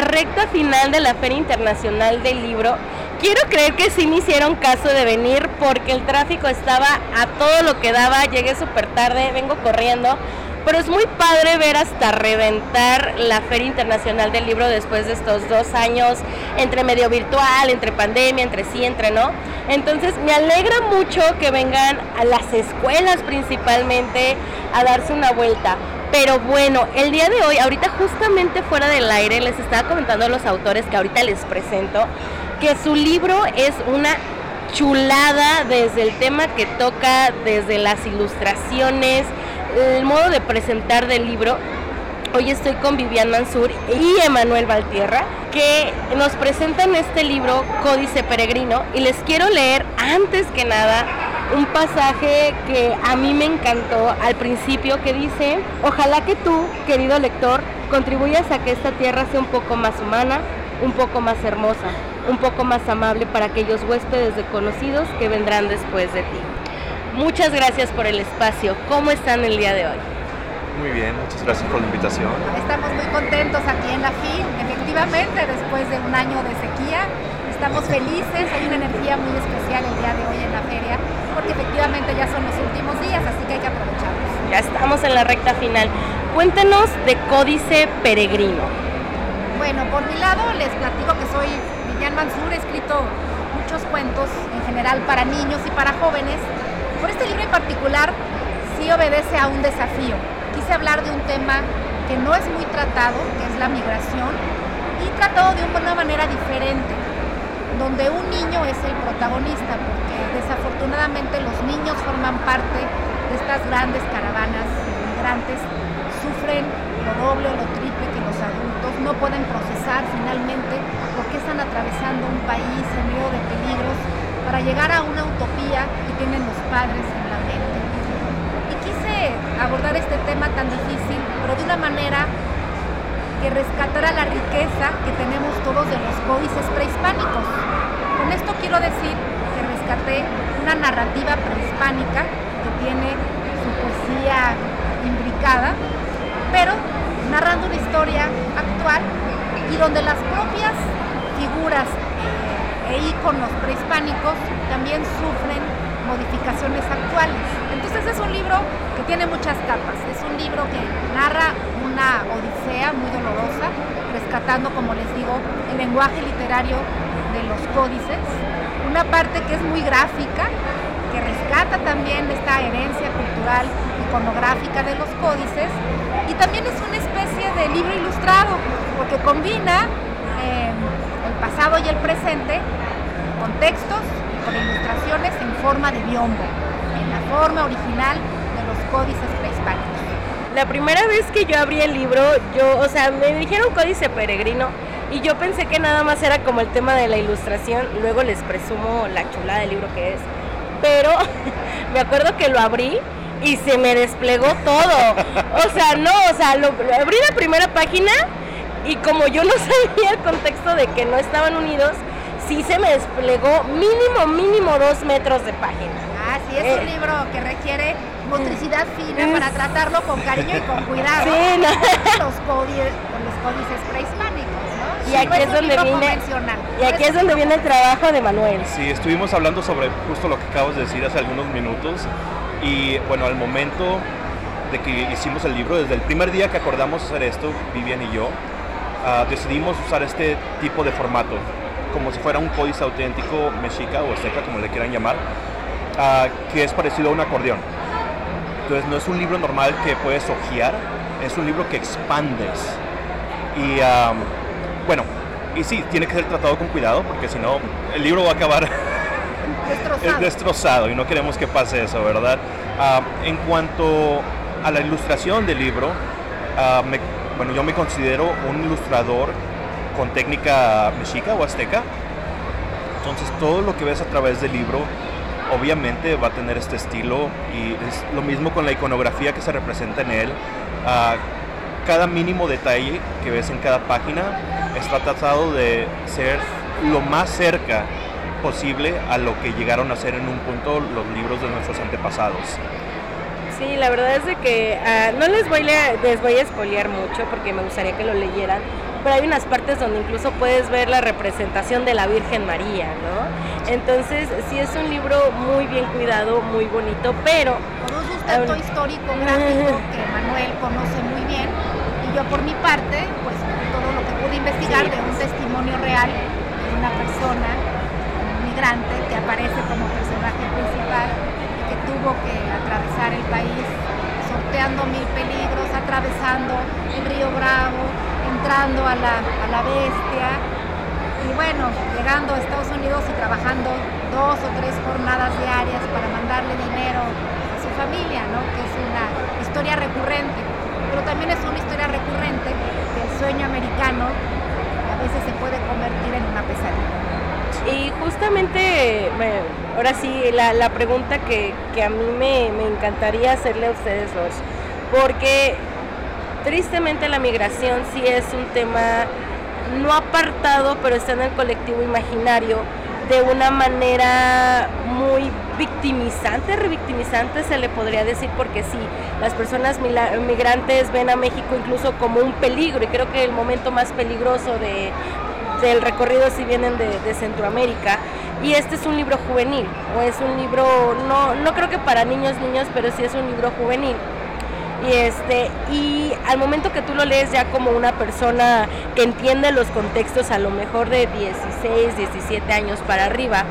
recta final de la Feria Internacional del Libro. Quiero creer que sí me hicieron caso de venir porque el tráfico estaba a todo lo que daba, llegué súper tarde, vengo corriendo, pero es muy padre ver hasta reventar la Feria Internacional del Libro después de estos dos años, entre medio virtual, entre pandemia, entre sí, entre no. Entonces me alegra mucho que vengan a las escuelas principalmente a darse una vuelta. Pero bueno, el día de hoy, ahorita justamente fuera del aire, les estaba comentando a los autores que ahorita les presento, que su libro es una chulada desde el tema que toca, desde las ilustraciones, el modo de presentar del libro. Hoy estoy con Vivian Mansur y Emanuel Valtierra, que nos presentan este libro Códice Peregrino y les quiero leer antes que nada un pasaje que a mí me encantó al principio que dice, ojalá que tú, querido lector, contribuyas a que esta tierra sea un poco más humana, un poco más hermosa, un poco más amable para aquellos huéspedes desconocidos que vendrán después de ti. Muchas gracias por el espacio. ¿Cómo están el día de hoy? Muy bien, muchas gracias por la invitación. Estamos muy contentos aquí en la FIL, efectivamente, después de un año de sequía. Estamos felices, hay una energía muy especial el día de hoy en la feria, porque efectivamente ya son los últimos días, así que hay que aprovecharlos. Ya estamos en la recta final. Cuéntenos de Códice Peregrino. Bueno, por mi lado les platico que soy Vivian Mansur, he escrito muchos cuentos en general para niños y para jóvenes por este libro en particular sí obedece a un desafío. Quise hablar de un tema que no es muy tratado, que es la migración, y tratado de una manera diferente, donde un niño es el protagonista, porque desafortunadamente los niños forman parte de estas grandes caravanas de migrantes, sufren lo doble o lo triple que los adultos, no pueden procesar finalmente por qué están atravesando un país en medio de peligros para llegar a una utopía que tienen los padres en la mente. Y quise abordar este tema tan difícil, pero de una manera que rescatara la riqueza que tenemos todos de los códices prehispánicos. Esto quiero decir que rescaté una narrativa prehispánica que tiene su poesía imbricada, pero narrando una historia actual y donde las propias figuras e íconos prehispánicos también sufren modificaciones actuales. Entonces es un libro que tiene muchas capas, es un libro que narra una odisea muy dolorosa, rescatando, como les digo, el lenguaje literario de los códices, una parte que es muy gráfica, que rescata también esta herencia cultural iconográfica de los códices, y también es una especie de libro ilustrado, porque combina eh, el pasado y el presente con textos y con ilustraciones en forma de biombo, en la forma original de los códices prehispánicos. La primera vez que yo abrí el libro, yo, o sea, me dijeron códice peregrino y yo pensé que nada más era como el tema de la ilustración, luego les presumo la chulada del libro que es, pero me acuerdo que lo abrí y se me desplegó todo. O sea, no, o sea, lo, abrí la primera página y como yo no sabía el contexto de que no estaban unidos, sí se me desplegó mínimo, mínimo dos metros de página. Ah, sí, es un eh. libro que requiere motricidad fina para tratarlo con cariño y con cuidado. Sí, no. los, códices, los códices prehispánicos, ¿no? Y aquí es, donde viene y aquí es donde viene el trabajo de Manuel. Sí, estuvimos hablando sobre justo lo que acabas de decir hace algunos minutos y bueno, al momento de que hicimos el libro, desde el primer día que acordamos hacer esto, Vivian y yo, uh, decidimos usar este tipo de formato como si fuera un códice auténtico mexica o azteca, como le quieran llamar, uh, que es parecido a un acordeón. Entonces no es un libro normal que puedes hojear, es un libro que expandes. Y um, bueno, y sí, tiene que ser tratado con cuidado porque si no, el libro va a acabar destrozado. destrozado y no queremos que pase eso, ¿verdad? Uh, en cuanto a la ilustración del libro, uh, bueno, yo me considero un ilustrador con técnica mexica o azteca. Entonces todo lo que ves a través del libro obviamente va a tener este estilo y es lo mismo con la iconografía que se representa en él. Uh, cada mínimo detalle que ves en cada página está tratado de ser lo más cerca posible a lo que llegaron a ser en un punto los libros de nuestros antepasados. Sí, la verdad es de que uh, no les voy, a, les voy a spoilear mucho porque me gustaría que lo leyeran, pero hay unas partes donde incluso puedes ver la representación de la Virgen María, ¿no? Entonces sí es un libro muy bien cuidado, muy bonito, pero... Con un sustento histórico gráfico que Manuel conoce muy bien yo por mi parte, pues todo lo que pude investigar de un testimonio real de una persona, un migrante que aparece como personaje principal y que tuvo que atravesar el país sorteando mil peligros, atravesando el río Bravo, entrando a la, a la bestia y bueno, llegando a Estados Unidos y trabajando dos o tres jornadas diarias para mandarle dinero a su familia, ¿no? que es una historia recurrente, pero también es una historia recurrente que el sueño americano a veces se puede convertir en una pesadilla. Y justamente, ahora sí, la, la pregunta que, que, a mí me, me encantaría hacerle a ustedes dos, porque tristemente la migración sí es un tema no apartado, pero está en el colectivo imaginario de una manera muy victimizante, revictimizante se le podría decir, porque sí, las personas migrantes ven a México incluso como un peligro y creo que el momento más peligroso de, del recorrido si vienen de, de, Centroamérica. Y este es un libro juvenil, o es un libro, no, no creo que para niños, niños, pero sí es un libro juvenil. Y, este, y al momento que tú lo lees ya como una persona que entiende los contextos a lo mejor de 16, 17 años para arriba,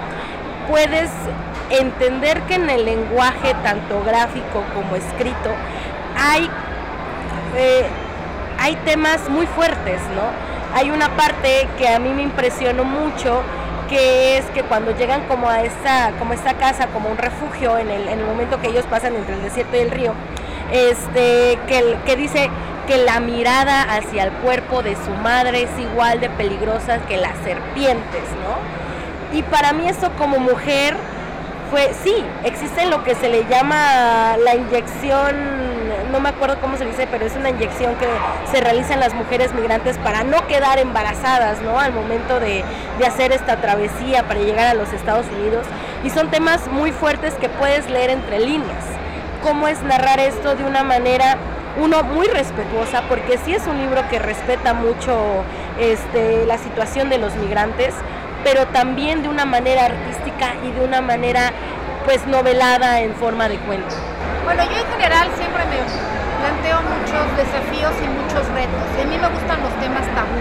puedes entender que en el lenguaje tanto gráfico como escrito hay, eh, hay temas muy fuertes, ¿no? Hay una parte que a mí me impresionó mucho, que es que cuando llegan como a esta, como esta casa, como un refugio en el, en el momento que ellos pasan entre el desierto y el río, este, que, dice que la mirada hacia el cuerpo de su madre es igual de peligrosa que las serpientes, ¿no? Y para mí eso como mujer fue, sí, existe lo que se le llama la inyección, no me acuerdo cómo se dice, pero es una inyección que se realiza en las mujeres migrantes para no quedar embarazadas, ¿no? Al momento de hacer esta travesía para llegar a los Estados Unidos. Y son temas muy fuertes que puedes leer entre líneas cómo es narrar esto de una manera, uno, muy respetuosa, porque sí es un libro que respeta mucho este, la situación de los migrantes, pero también de una manera artística y de una manera pues novelada en forma de cuento. Bueno, yo en general siempre me planteo muchos desafíos y muchos retos. Y a mí me gustan los temas tabú.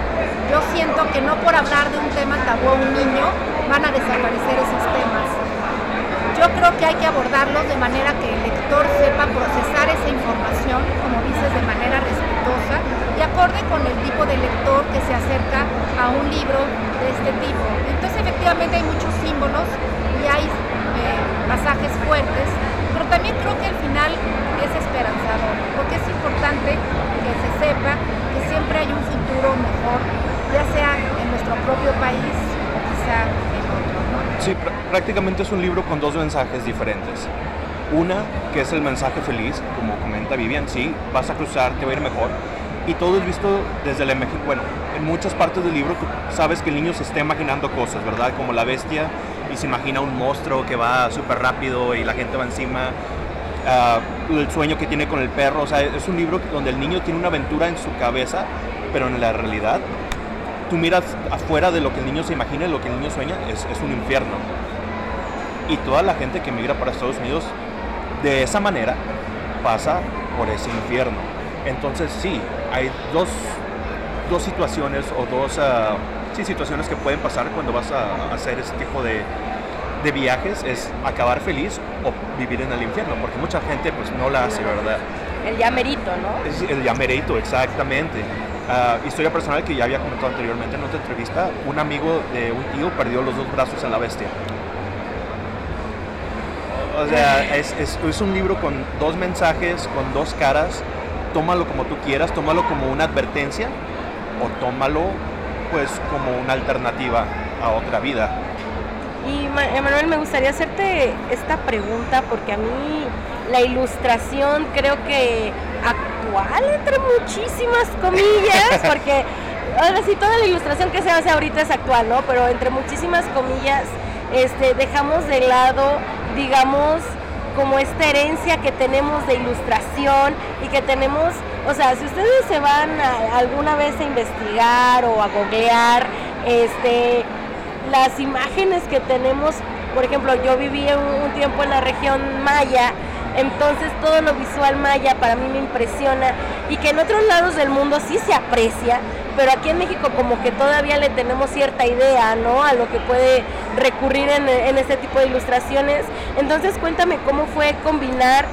Yo siento que no por hablar de un tema tabú a un niño van a desaparecer esos temas yo creo que hay que abordarlos de manera que el lector sepa procesar esa información, como dices, de manera respetuosa y acorde con el tipo de lector que se acerca a un libro de este tipo. Entonces efectivamente hay muchos símbolos y hay eh, pasajes fuertes, pero también creo que el final es esperanzador, porque es importante que se sepa que siempre hay un futuro mejor, ya sea en nuestro propio país o quizá Sí, prácticamente es un libro con dos mensajes diferentes. Una, que es el mensaje feliz, como comenta Vivian, sí, vas a cruzar, te va a ir mejor. Y todo es visto desde la imagen, bueno, en muchas partes del libro sabes que el niño se está imaginando cosas, ¿verdad? Como la bestia y se imagina un monstruo que va súper rápido y la gente va encima. Uh, el sueño que tiene con el perro, o sea, es un libro donde el niño tiene una aventura en su cabeza, pero en la realidad tú miras afuera de lo que el niño se imagina y lo que el niño sueña, es, es un infierno. Y toda la gente que migra para Estados Unidos de esa manera pasa por ese infierno. Entonces sí, hay dos, dos situaciones o dos uh, sí, situaciones que pueden pasar cuando vas a hacer ese tipo de, de viajes, es acabar feliz o vivir en el infierno, porque mucha gente pues no la hace, ¿verdad? El llamerito, ¿no? Es el llamerito, exactamente. Uh, historia personal que ya había comentado anteriormente en otra entrevista, un amigo de un tío perdió los dos brazos en la bestia. O sea, es, es, es, un libro con dos mensajes, con dos caras. Tómalo como tú quieras, tómalo como una advertencia o tómalo pues como una alternativa a otra vida. Y Emanuel, me gustaría hacerte esta pregunta porque a mí la ilustración creo que entre muchísimas comillas, porque ahora sí, toda la ilustración que se hace ahorita es actual, ¿no? Pero entre muchísimas comillas, este, dejamos de lado, digamos, como esta herencia que tenemos de ilustración y que tenemos, o sea, si ustedes se van alguna vez a investigar o a googlear, este, las imágenes que tenemos, por ejemplo, yo viví un tiempo en la región maya, entonces todo lo visual maya para mí me impresiona y que en otros lados del mundo sí se aprecia, pero aquí en México como que todavía le tenemos cierta idea, ¿no? A lo que puede recurrir en, este tipo de ilustraciones. Entonces cuéntame cómo fue combinar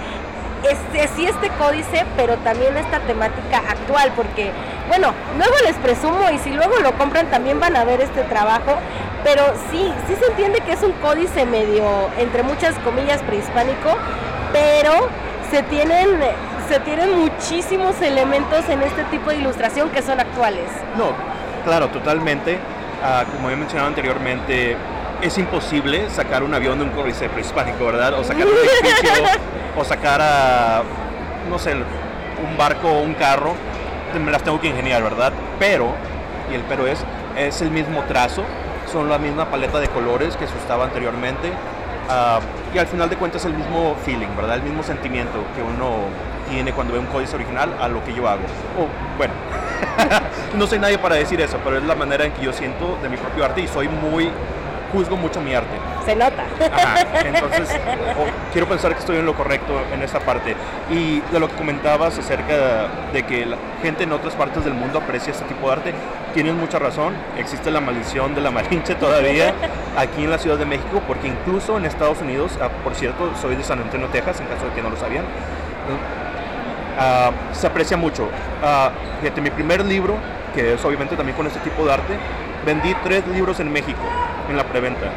este, este códice, pero también esta temática actual, porque, bueno, luego les presumo y si luego lo compran también van a ver este trabajo, pero sí, sí se entiende que es un códice medio, entre muchas comillas, prehispánico, pero se tienen se tienen muchísimos elementos en este tipo de ilustración que son actuales. No, claro, totalmente. Ah, como he mencionado anteriormente, es imposible sacar un avión de un códice prehispánico, ¿verdad? O sacar un edificio, o sacar a, no sé, un barco o un carro. Me las tengo que ingeniar, ¿verdad? Pero, y el pero es, es el mismo trazo, son la misma paleta de colores que se usaba anteriormente. Ah, y al final de cuentas el mismo feeling, ¿verdad? El mismo sentimiento que uno tiene cuando ve un códice original a lo que yo hago. O, bueno, no soy nadie para decir eso, pero es la manera en que yo siento de mi propio arte y soy muy juzgo mucho mi arte. Se nota. entonces, quiero pensar que estoy en lo correcto en esta parte. Y de lo que comentabas acerca de que la gente en otras partes del mundo aprecia este tipo de arte, tienes mucha razón. Existe la maldición de la Malinche todavía aquí en la Ciudad de México, porque incluso en Estados Unidos, ah, por cierto, soy de San Antonio, Texas, en caso de que no lo sabían, ah, se aprecia mucho. Uh, fíjate, mi primer libro, que es obviamente también con este tipo de arte, vendí tres libros en México en la preventa.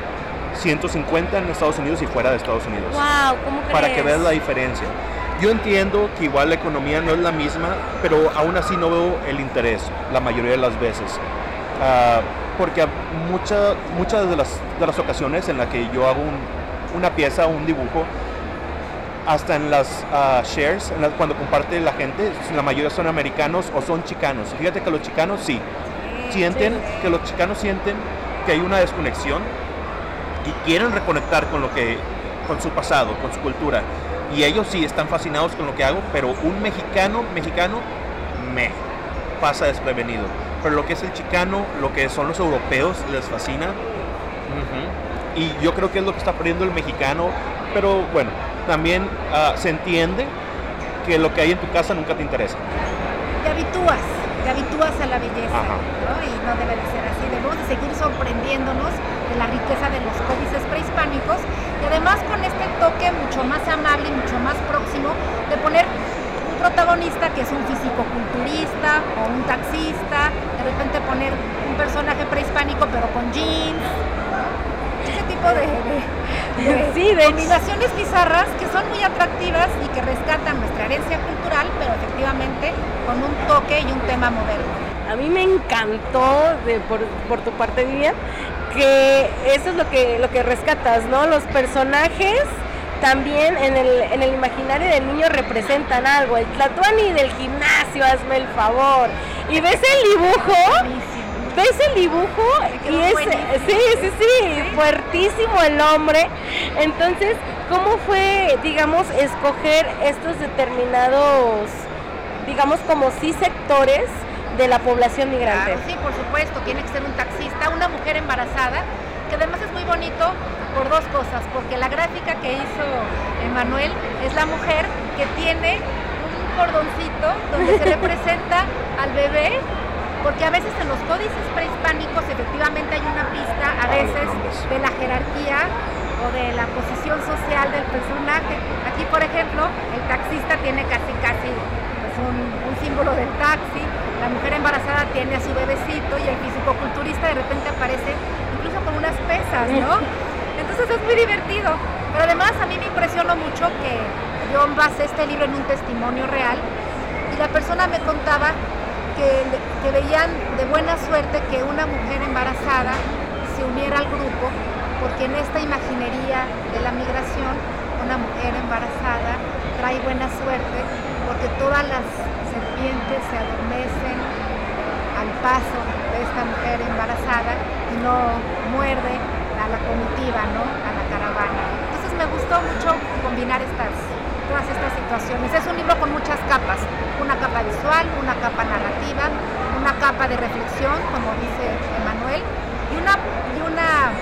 150 en Estados Unidos y fuera de Estados Unidos. Wow, ¿cómo Para que veas la diferencia. Yo entiendo que igual la economía no es la misma, pero aún así no veo el interés la mayoría de las veces. Uh, porque muchas muchas de las, de las ocasiones en las que yo hago una pieza, un dibujo, hasta en las ah, shares, cuando comparte la gente, la mayoría son americanos o son chicanos. Fíjate que los chicanos sí, sienten, que los chicanos sienten que hay una desconexión y quieren reconectar con lo que, con su pasado, con su cultura. Y ellos sí están fascinados con lo que hago, pero un mexicano, mexicano, me pasa desprevenido. Pero lo que es el chicano, lo que son los europeos, les fascina. Y yo creo que es lo que está perdiendo el mexicano. Pero bueno, también ah, se entiende que lo que hay en tu casa nunca te interesa. Te habitúas te habitúas a la belleza, ¿no? Y no debe de ser así. Debemos de seguir sorprendiéndonos de la riqueza de los códices prehispánicos y además con este toque mucho más amable y mucho más próximo de poner un protagonista que es un físico-culturista o un taxista, de repente poner un personaje prehispánico pero con jeans, ese tipo de, de, combinaciones bizarras que son muy atractivas y que rescatan nuestra herencia cultural, pero efectivamente con un toque y un tema moderno. A mí me encantó por, tu parte, Vivian, que eso es lo que, lo que rescatas, ¿no? Los personajes también en el, en el imaginario del niño representan algo. El Tlatuani del gimnasio, hazme el favor. Y ves el dibujo, ves el dibujo y es, sí, sí, sí, fuertísimo el hombre. Entonces, ¿cómo fue, digamos, escoger estos determinados digamos, como sí sectores de la población migrante. sí, por supuesto, tiene que ser un taxista, una mujer embarazada, que además es muy bonito por dos cosas, porque la gráfica que hizo Emanuel es la mujer que tiene un cordoncito donde se representa al bebé, porque a veces en los códices prehispánicos efectivamente hay una pista, a veces, de la jerarquía o de la posición social del personaje. Aquí, por ejemplo, el taxista tiene casi casi un, símbolo del taxi, la mujer embarazada tiene a su bebecito y el fisicoculturista de repente aparece incluso con unas pesas, ¿no? Entonces es muy divertido. Pero además a mí me impresionó mucho que yo basé este libro en un testimonio real y la persona me contaba que, que veían de buena suerte que una mujer embarazada se uniera al grupo porque en esta imaginería de la migración una mujer embarazada trae buena suerte porque todas las se adormecen al paso de esta mujer embarazada y no muerde a la comitiva, ¿no? A la caravana. Entonces me gustó mucho combinar estas, todas estas situaciones. Es un libro con muchas capas, una capa visual, una capa narrativa, una capa de reflexión, como dice Emanuel, y una, y una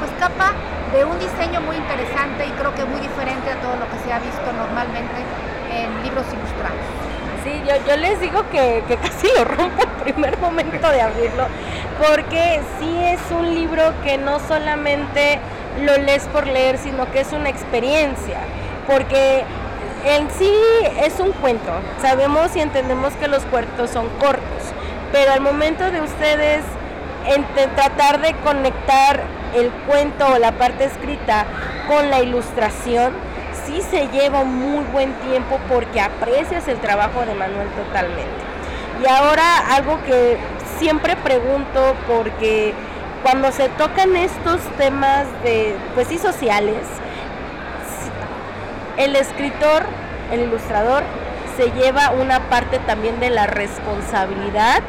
pues, capa de un diseño muy interesante y creo que muy diferente a todo lo que se ha visto normalmente en libros ilustrados. Sí, yo, yo les digo que, casi lo rompo el primer momento de abrirlo, porque sí es un libro que no solamente lo lees por leer, sino que es una experiencia, porque en sí es un cuento. Sabemos y entendemos que los cuentos son cortos, pero al momento de ustedes tratar de conectar el cuento o la parte escrita con la ilustración, sí se lleva un muy buen tiempo porque aprecias el trabajo de Manuel totalmente. Y ahora algo que siempre pregunto porque cuando se tocan estos temas de, pues sí, sociales, el escritor, el ilustrador, se lleva una parte también de la responsabilidad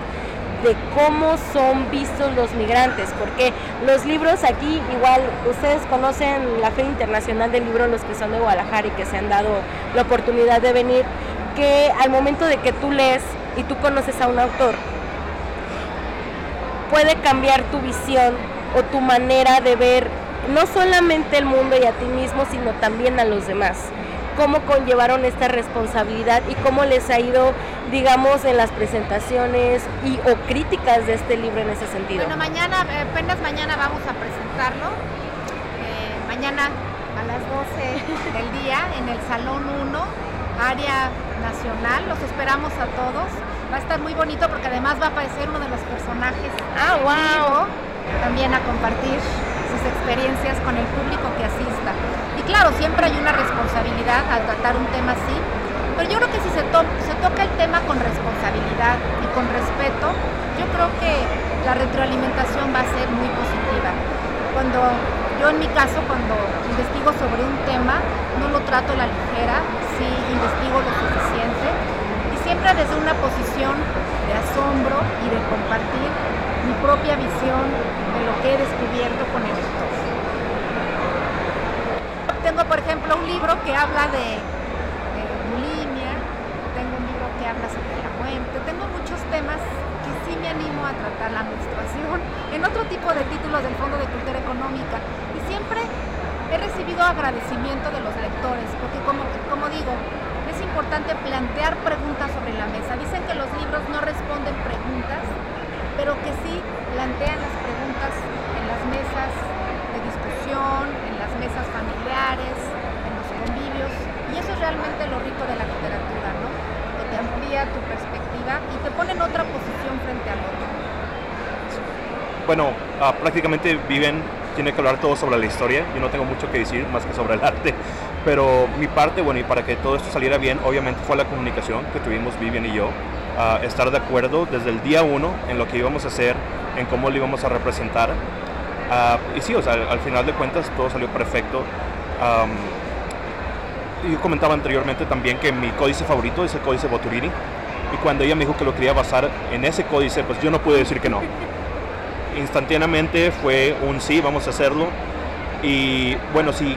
de cómo son vistos los migrantes, porque los libros aquí, igual ustedes conocen la Feria Internacional del Libro, los que son de Guadalajara y que se han dado la oportunidad de venir, que al momento de que tú lees y tú conoces a un autor, puede cambiar tu visión o tu manera de ver no solamente el mundo y a ti mismo, sino también a los demás. Cómo conllevaron esta responsabilidad y cómo les ha ido, digamos, en las presentaciones y o críticas de este libro en ese sentido. Bueno, mañana, apenas mañana vamos a presentarlo. Eh, mañana a las 12 del día en el Salón 1, área nacional. Los esperamos a todos. Va a estar muy bonito porque además va a aparecer uno de los personajes. Ah, wow. también a compartir sus experiencias con el público que asista. Y claro, siempre hay una responsabilidad al tratar un tema así, pero yo creo que si se, toca el tema con responsabilidad y con respeto, yo creo que la retroalimentación va a ser muy positiva. Cuando yo en mi caso, cuando investigo sobre un tema, no lo trato a la ligera, sí investigo lo suficiente y siempre desde una posición de asombro y de compartir mi propia visión de lo que he descubierto con el lector. Tengo, por ejemplo, un libro que habla de, bulimia, tengo un libro que habla sobre la muerte, tengo muchos temas que a tratar la menstruación, en otro tipo de títulos del Fondo de Cultura Económica. Y siempre he recibido agradecimiento de los lectores, porque como, como digo, es importante plantear preguntas sobre la mesa. Dicen que los libros no responden preguntas, pero que sí plantean las preguntas en las mesas de discusión, en las mesas familiares, en los convivios, y eso es realmente lo rico de la literatura, ¿no? Que te amplía tu perspectiva y te pone en otra posición frente al otro. Bueno, uh, prácticamente viven, tiene que hablar todo sobre la historia, yo no tengo mucho que decir más que sobre el arte, pero mi parte, bueno, y para que todo esto saliera bien, obviamente fue la comunicación que tuvimos Vivian y yo, estar de acuerdo desde el día uno en lo que íbamos a hacer, en cómo lo íbamos a representar. Uh, y sí, o sea, al, final de cuentas todo salió perfecto. Um, yo comentaba anteriormente también que mi códice favorito es el códice Boturini. Y cuando ella me dijo que lo quería basar en ese códice, pues yo no pude decir que no. Instantáneamente fue un sí, vamos a hacerlo. Y bueno, si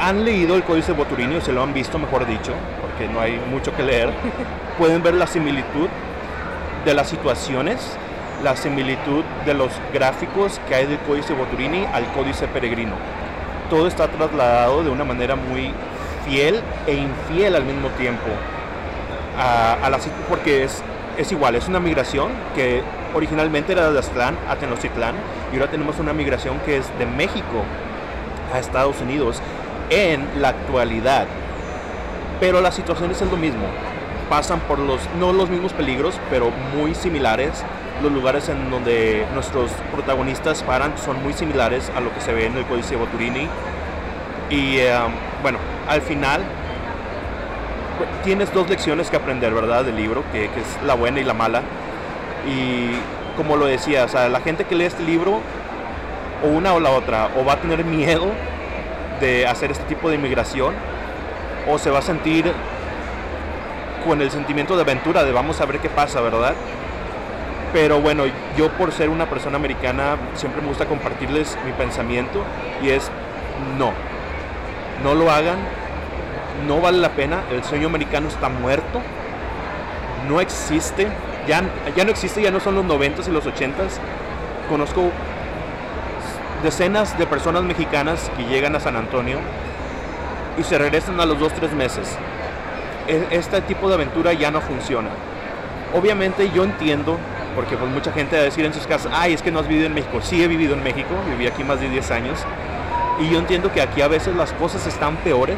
han leído el códice Boturini o se lo han visto, mejor dicho, porque no hay mucho que leer, pueden ver la similitud de las situaciones, la similitud de los gráficos que hay del códice Boturini al códice peregrino. Todo está trasladado de una manera muy fiel e infiel al mismo tiempo a, a la porque es, es igual, es una migración que originalmente era de Aztlán a Tenochtitlán y ahora tenemos una migración que es de México a Estados Unidos en la actualidad. Pero la situación es lo mismo. Pasan por los, no los mismos peligros, pero muy similares. Los lugares en donde nuestros protagonistas paran son muy similares a lo que se ve en el Códice Boturini. Y um, bueno, al final tienes dos lecciones que aprender, ¿verdad? Del libro, que, que, es la buena y la mala. Y como lo decía, o sea, la gente que lee este libro, o una o la otra, o va a tener miedo de hacer este tipo de inmigración o se va a sentir con el sentimiento de aventura de vamos a ver qué pasa, ¿verdad? Pero bueno, yo por ser una persona americana siempre me gusta compartirles mi pensamiento y es no. No lo hagan, no vale la pena, el sueño americano está muerto, no existe, ya, ya no existe, ya no son los 90s y los 80s. Conozco decenas de personas mexicanas que llegan a San Antonio y se regresan a los 2-3 meses. E- Este tipo de aventura ya no funciona. Obviamente yo entiendo, porque pues mucha gente va a decir en sus casas, ay, es que no has vivido en México. Sí he vivido en México, viví aquí más de 10 años. Y yo entiendo que aquí a veces las cosas están peores,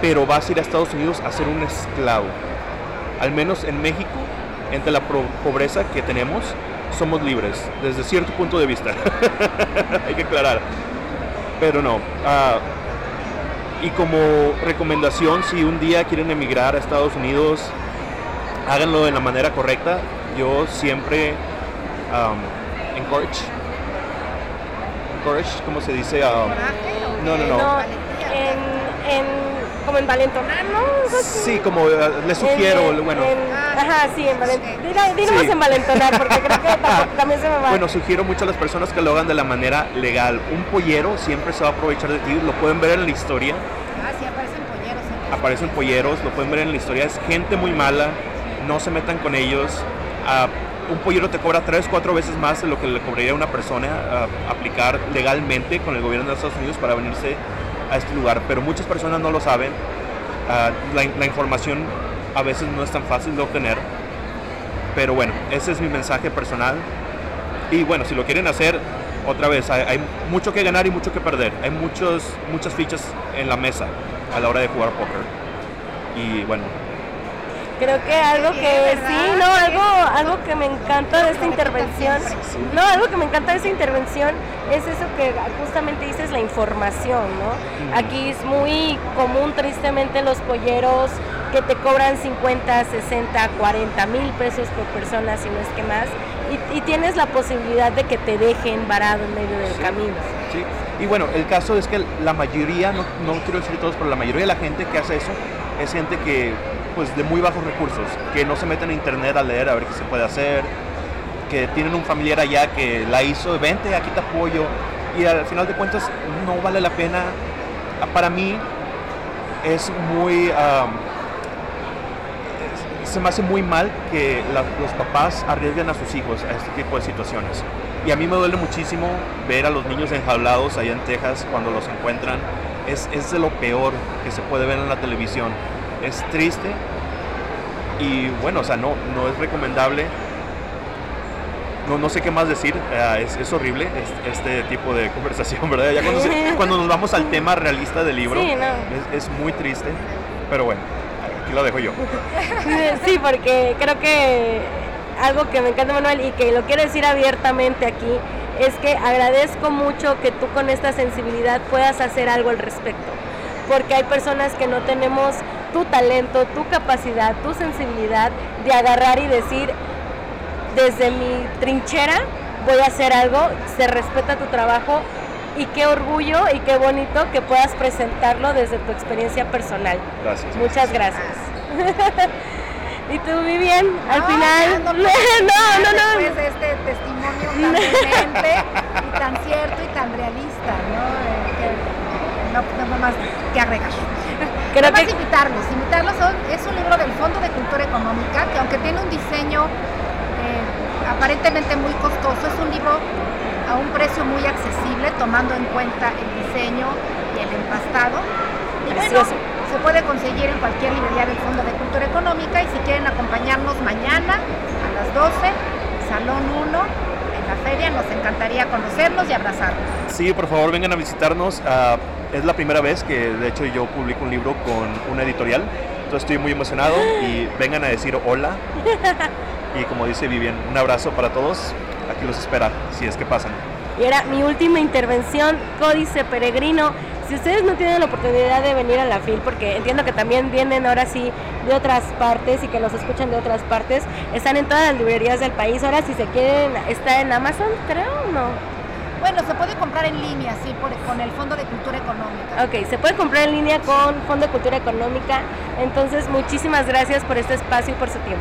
pero vas a ir a Estados Unidos a ser un esclavo. Al menos en México, entre la pro- pobreza que tenemos, somos libres, desde cierto punto de vista. Hay que aclarar. Pero no. ah, y como recomendación, si un día quieren emigrar a Estados Unidos, háganlo de la manera correcta. Yo siempre um, encourage. Encourage, ¿cómo se dice? Um, ¿Coraje o no, no, no. No, Valentía. en, en, como en valentonar, ¿no? Algo así. sí, como eh, les sugiero, En- bueno, en- ajá, sí, en valentonar. Dinos Sí. en valentonar, porque creo que tampoco- también se me va. bueno, sugiero mucho a las personas que lo hagan de la manera legal. Un pollero siempre se va a aprovechar de ti, lo pueden ver en la historia. Ah, sí, aparecen polleros. en- aparecen polleros, lo pueden ver en la historia, es gente muy mala, no se metan con ellos. Ah, un pollero te cobra tres, cuatro veces más de lo que le cobraría una persona ah, aplicar legalmente con el gobierno de Estados Unidos para venirse a este lugar, pero muchas personas no lo saben. Ah, la, la información a veces no es tan fácil de obtener, pero bueno, ese es mi mensaje personal. Y bueno, si lo quieren hacer, otra vez, hay, hay mucho que ganar y mucho que perder. Hay muchos, muchas fichas en la mesa a la hora de jugar póker. Y bueno, Creo que algo que sí, no, algo, algo que me encanta de esta intervención, no, algo que me encanta de esta intervención es eso que justamente dices, la información, ¿no? Aquí es muy común, tristemente, los polleros que te cobran 50, 60, 40 mil pesos por persona, si no es que más, y, y tienes la posibilidad de que te dejen varado en medio del Sí. camino. Sí, y bueno, el caso es que la mayoría, no, no quiero decir todos, pero la mayoría de la gente que hace eso es gente que, pues, de muy bajos recursos, que no se meten a internet a leer a ver qué se puede hacer, que tienen un familiar allá que la hizo, vente, aquí te apoyo, y al final de cuentas no vale la pena. Para mí es muy... es- se me hace muy mal que la- los papás arriesguen a sus hijos a este tipo de situaciones. Y a mí me duele muchísimo ver a los niños enjaulados allá en Texas cuando los encuentran. Es, es de lo peor que se puede ver en la televisión. Es triste y bueno, o sea, no, no es recomendable. No, no sé qué más decir, eh, es, es horrible es- este tipo de conversación, ¿verdad? Ya cuando, se- cuando nos vamos al tema realista del libro, Sí, no. es, es muy triste, pero bueno, aquí lo dejo yo. Sí, porque creo que algo que me encanta, Manuel, y que lo quiero decir abiertamente aquí, es que agradezco mucho que tú con esta sensibilidad puedas hacer algo al respecto. Porque hay personas que no tenemos tu talento, tu capacidad, tu sensibilidad de agarrar y decir, desde mi trinchera voy a hacer algo, se respeta tu trabajo y qué orgullo y qué bonito que puedas presentarlo desde tu experiencia personal. Gracias. Muchas gracias. ¿Y tú, Vivian? Al No, final. no no, no, no. Después de este testimonio tan demente y tan cierto y tan realista, ¿no? Eh, que no tengo más que agregar. Creo Nada más que invitarlos, invitarlos es un libro del Fondo de Cultura Económica que aunque tiene un diseño eh, aparentemente muy costoso, es un libro a un precio muy accesible tomando en cuenta el diseño y el empastado. Y bueno, se puede conseguir en cualquier librería del Fondo de Cultura Económica y si quieren acompañarnos mañana a las 12, Salón 1, en la feria, nos encantaría conocerlos y abrazarlos. Sí, por favor, vengan a visitarnos. ah, es la primera vez que, de hecho, yo publico un libro con una editorial. Entonces estoy muy emocionado y vengan a decir hola. Y como dice Vivian, un abrazo para todos. Aquí los espera, si es que pasan. y era mi última intervención, Códice Peregrino. Si ustedes no tienen la oportunidad de venir a la FIL, porque entiendo que también vienen ahora sí de otras partes y que los escuchan de otras partes, están en todas las librerías del país. Ahora si se quieren, está en Amazon, creo, ¿no? Bueno, se puede comprar en línea, sí, por- con el Fondo de Cultura Económica. Ok, se puede comprar en línea con Fondo de Cultura Económica. Entonces, muchísimas gracias por este espacio y por su tiempo.